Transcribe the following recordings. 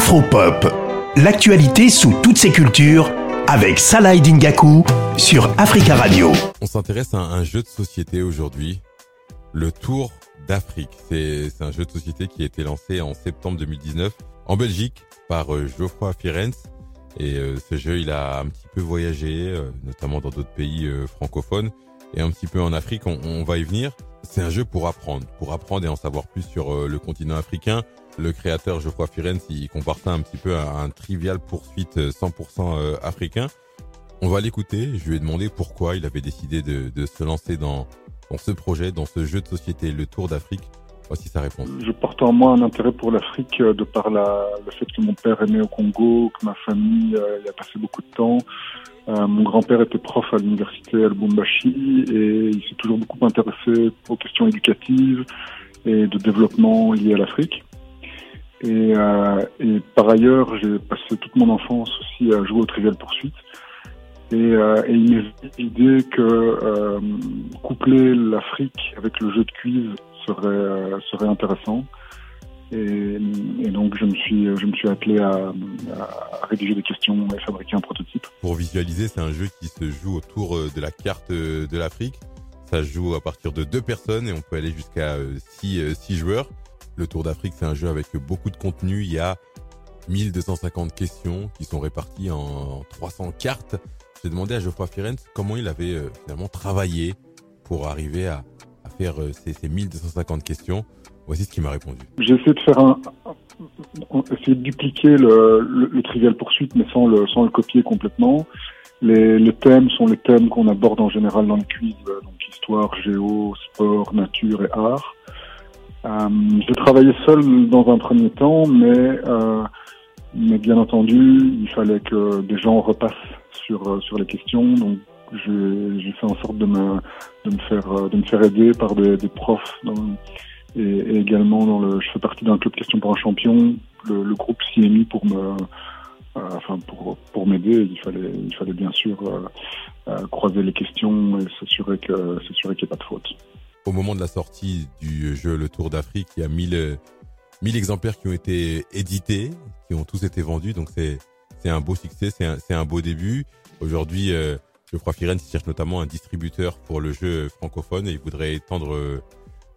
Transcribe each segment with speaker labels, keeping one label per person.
Speaker 1: Afropop, l'actualité sous toutes ses cultures avec Salah Dingaku sur Africa Radio.
Speaker 2: On s'intéresse à un jeu de société aujourd'hui, le Tour d'Afrique. C'est un jeu de société qui a été lancé en septembre 2019 en Belgique par euh, Geoffroy Firenze. Et euh, ce jeu, il a un petit peu voyagé, euh, notamment dans d'autres pays francophones et un petit peu en Afrique. On, on va y venir. C'est un jeu pour apprendre, pour apprendre et en savoir plus sur le continent africain. Le créateur Geoffroy Firenze, il compare ça un petit peu à un trivial poursuite 100% africain. On va l'écouter. Je lui ai demandé pourquoi il avait décidé de, de se lancer dans, dans ce projet, dans ce jeu de société, le Tour d'Afrique. Voici sa réponse.
Speaker 3: Je porte en moi un intérêt pour l'Afrique euh, de par la, le fait que mon père est né au Congo, que ma famille euh, y a passé beaucoup de temps. Euh, mon grand-père était prof à l'université à Lubumbashi et il s'est toujours beaucoup intéressé aux questions éducatives et de développement liées à l'Afrique. Et, euh, par ailleurs, j'ai passé toute mon enfance aussi à jouer au Trivial Poursuite. Et, euh, et il m'est l'idée que euh, coupler l'Afrique avec le jeu de quiz serait, serait intéressant. Et, donc je me suis je me suis attelé à, rédiger des questions et fabriquer un prototype.
Speaker 2: Pour visualiser, c'est un jeu qui se joue autour euh, de la carte euh, de l'Afrique. Ça se joue à partir de deux personnes et on peut aller jusqu'à six, six joueurs. Le Tour d'Afrique, c'est un jeu avec beaucoup de contenu. Il y a 1250 questions qui sont réparties en 300 cartes. J'ai demandé à Geoffroy Firenze comment il avait euh, finalement travaillé pour arriver à euh, ces, ces 1250 questions. Voici ce qu'il m'a répondu.
Speaker 3: J'ai essayé de faire un, essayer de dupliquer le, le, le, trivial poursuite, mais sans le, sans le copier complètement. Les, thèmes sont les thèmes qu'on aborde en général dans les quiz, euh, donc histoire, géo, sport, nature et art. Euh, j'ai travaillé seul dans un premier temps, mais mais bien entendu, il fallait que des gens repassent sur sur les questions. J'ai fait en sorte de me de me faire euh, de me faire aider par des, profs. Et, également dans le, je fais partie d'un club question pour un champion, le, groupe CMI pour me euh, enfin pour pour m'aider. Il fallait il fallait bien sûr euh, croiser les questions et s'assurer qu'il n'y ait pas de faute.
Speaker 2: Au moment de la sortie du jeu Le Tour d'Afrique, il y a 1000 1000 exemplaires qui ont été édités, qui ont tous été vendus. Donc c'est un beau succès, c'est un, un beau début. Aujourd'hui, je crois Firenze cherche notamment un distributeur pour le jeu francophone et il voudrait étendre euh,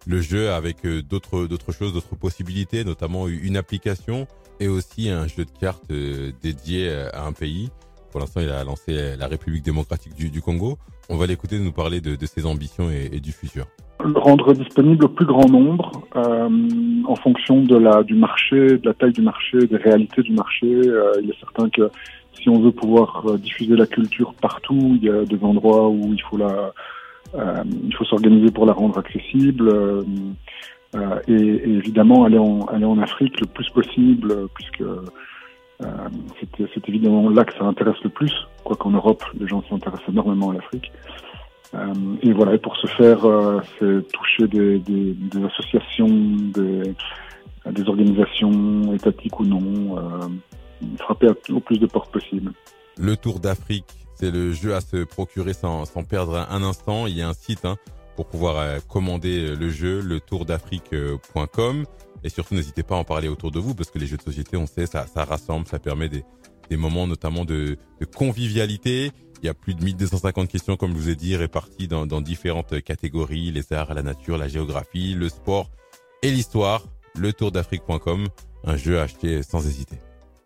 Speaker 2: le jeu avec euh, d'autres d'autres choses, d'autres possibilités, notamment une application et aussi un jeu de cartes euh, dédié à un pays. Pour l'instant, il a lancé la République démocratique du, Congo. On va l'écouter nous parler de, ses ambitions et, du futur
Speaker 3: le rendre disponible au plus grand nombre en fonction de la du marché, de la taille du marché, des réalités du marché. Euh, il est certain que si on veut pouvoir euh, diffuser la culture partout, il y a des endroits où il faut la euh, il faut s'organiser pour la rendre accessible. Euh, et, évidemment aller en aller en Afrique le plus possible puisque c'est évidemment là que ça intéresse le plus, quoi qu'en Europe les gens s'intéressent énormément à l'Afrique. Et voilà, et pour ce faire, c'est toucher des, associations, des, organisations étatiques ou non, frapper au plus de portes possible.
Speaker 2: Le Tour d'Afrique, c'est le jeu à se procurer sans, sans perdre un instant. Il y a un site hein, pour pouvoir euh, commander le jeu, le tourdafrique.com. Et surtout, n'hésitez pas à en parler autour de vous parce que les jeux de société, on sait, ça, ça rassemble, ça permet des, des moments notamment de, de convivialité. Il y a plus de 1250 questions, comme je vous ai dit, réparties dans, dans différentes catégories, les arts, la nature, la géographie, le sport et l'histoire. Le tourdafrique.com, un jeu à acheter sans hésiter.